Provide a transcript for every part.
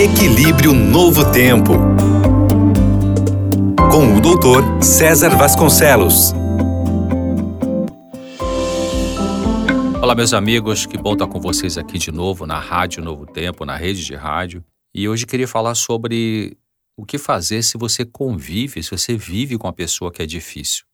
Equilíbrio Novo Tempo. Com o doutor César Vasconcelos. Olá, meus amigos, que bom estar com vocês aqui de novo na Rádio Novo Tempo, na rede de rádio. E hoje queria falar sobre o que fazer se você convive, se você vive com uma pessoa que é difícil.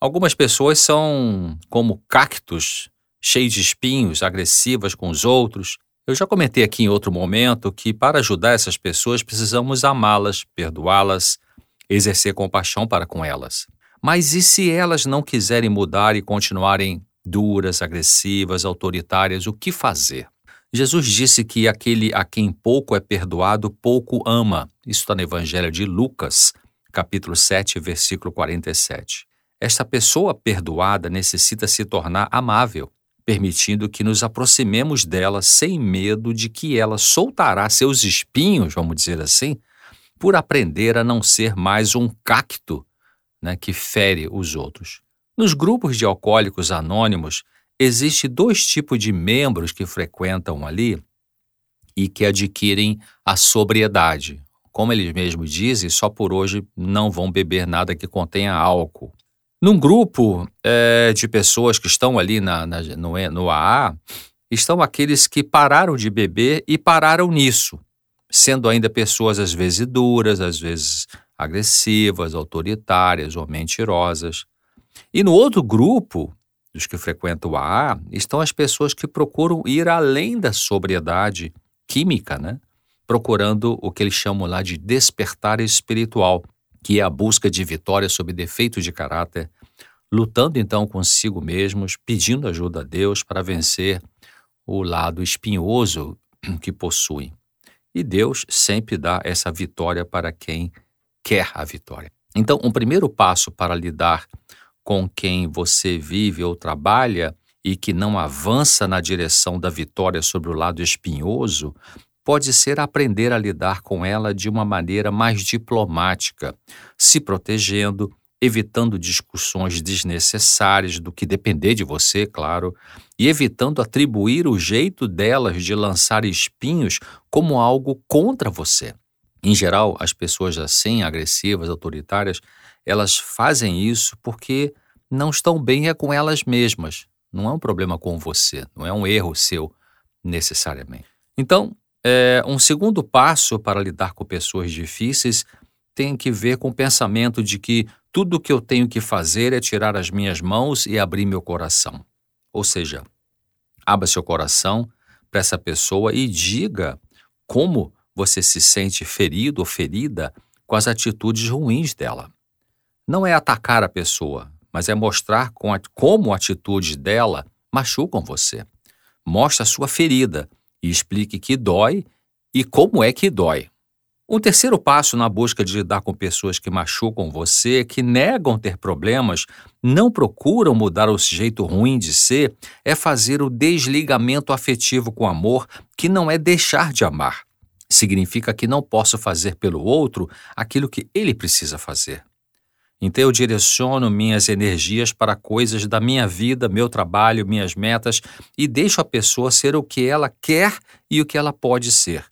Algumas pessoas são como cactos, cheios de espinhos, agressivas com os outros. Eu já comentei aqui em outro momento que para ajudar essas pessoas precisamos amá-las, perdoá-las, exercer compaixão para com elas. Mas e se elas não quiserem mudar e continuarem duras, agressivas, autoritárias, o que fazer? Jesus disse que aquele a quem pouco é perdoado, pouco ama. Isso está no Evangelho de Lucas, capítulo 7, versículo 47. Esta pessoa perdoada necessita se tornar amável, permitindo que nos aproximemos dela sem medo de que ela soltará seus espinhos, vamos dizer assim, por aprender a não ser mais um cacto né, que fere os outros. Nos grupos de alcoólicos anônimos, Existem dois tipos de membros que frequentam ali e que adquirem a sobriedade. Como eles mesmos dizem, só por hoje não vão beber nada que contenha álcool. Num grupo é, de pessoas que estão ali na, na, no, no AA, estão aqueles que pararam de beber e pararam nisso, sendo ainda pessoas às vezes duras, às vezes agressivas, autoritárias ou mentirosas. E no outro grupo, dos que frequentam o AA estão as pessoas que procuram ir além da sobriedade química, né? procurando o que eles chamam lá de despertar espiritual, que é a busca de vitória sobre defeitos de caráter, lutando então consigo mesmos, pedindo ajuda a Deus para vencer o lado espinhoso que possuem. E Deus sempre dá essa vitória para quem quer a vitória. Então, um primeiro passo para lidar com quem você vive ou trabalha e que não avança na direção da vitória sobre o lado espinhoso, pode ser aprender a lidar com ela de uma maneira mais diplomática, se protegendo, evitando discussões desnecessárias do que depender de você, claro, e evitando atribuir o jeito delas de lançar espinhos como algo contra você. Em geral, as pessoas assim, agressivas, autoritárias, elas fazem isso porque não estão bem é com elas mesmas. Não é um problema com você, não é um erro seu necessariamente. Então, é, um segundo passo para lidar com pessoas difíceis tem que ver com o pensamento de que tudo o que eu tenho que fazer é tirar as minhas mãos e abrir meu coração. Ou seja, abra seu coração para essa pessoa e diga como você se sente ferido ou ferida com as atitudes ruins dela. Não é atacar a pessoa, mas é mostrar com a, como atitudes dela machucam você. Mostre a sua ferida e explique que dói e como é que dói. Um terceiro passo na busca de lidar com pessoas que machucam você, que negam ter problemas, não procuram mudar o jeito ruim de ser, é fazer o desligamento afetivo com amor, que não é deixar de amar. Significa que não posso fazer pelo outro aquilo que ele precisa fazer. Então eu direciono minhas energias para coisas da minha vida, meu trabalho, minhas metas e deixo a pessoa ser o que ela quer e o que ela pode ser.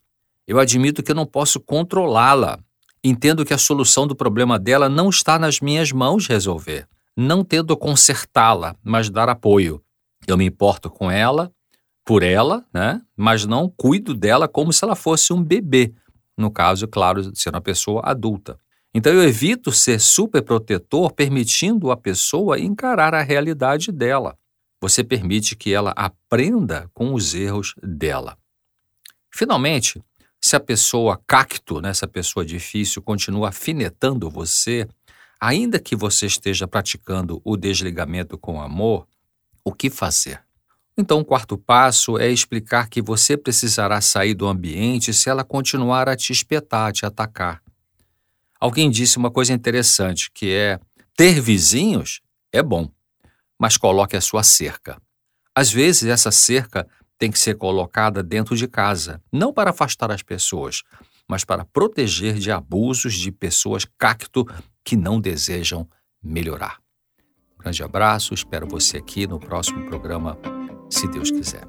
Eu admito que eu não posso controlá-la. Entendo que a solução do problema dela não está nas minhas mãos resolver. Não tento consertá-la, mas dar apoio. Eu me importo com ela, por ela, né? mas não cuido dela como se ela fosse um bebê. No caso, claro, sendo uma pessoa adulta. Então eu evito ser superprotetor, permitindo a pessoa encarar a realidade dela. Você permite que ela aprenda com os erros dela. Finalmente, se a pessoa cacto, né, essa pessoa difícil, continua afinetando você, ainda que você esteja praticando o desligamento com amor, o que fazer? Então, o quarto passo é explicar que você precisará sair do ambiente se ela continuar a te espetar, a te atacar. Alguém disse uma coisa interessante, que é ter vizinhos é bom, mas coloque a sua cerca. Às vezes essa cerca tem que ser colocada dentro de casa, não para afastar as pessoas, mas para proteger de abusos de pessoas cacto que não desejam melhorar. Um grande abraço, espero você aqui no próximo programa, se Deus quiser.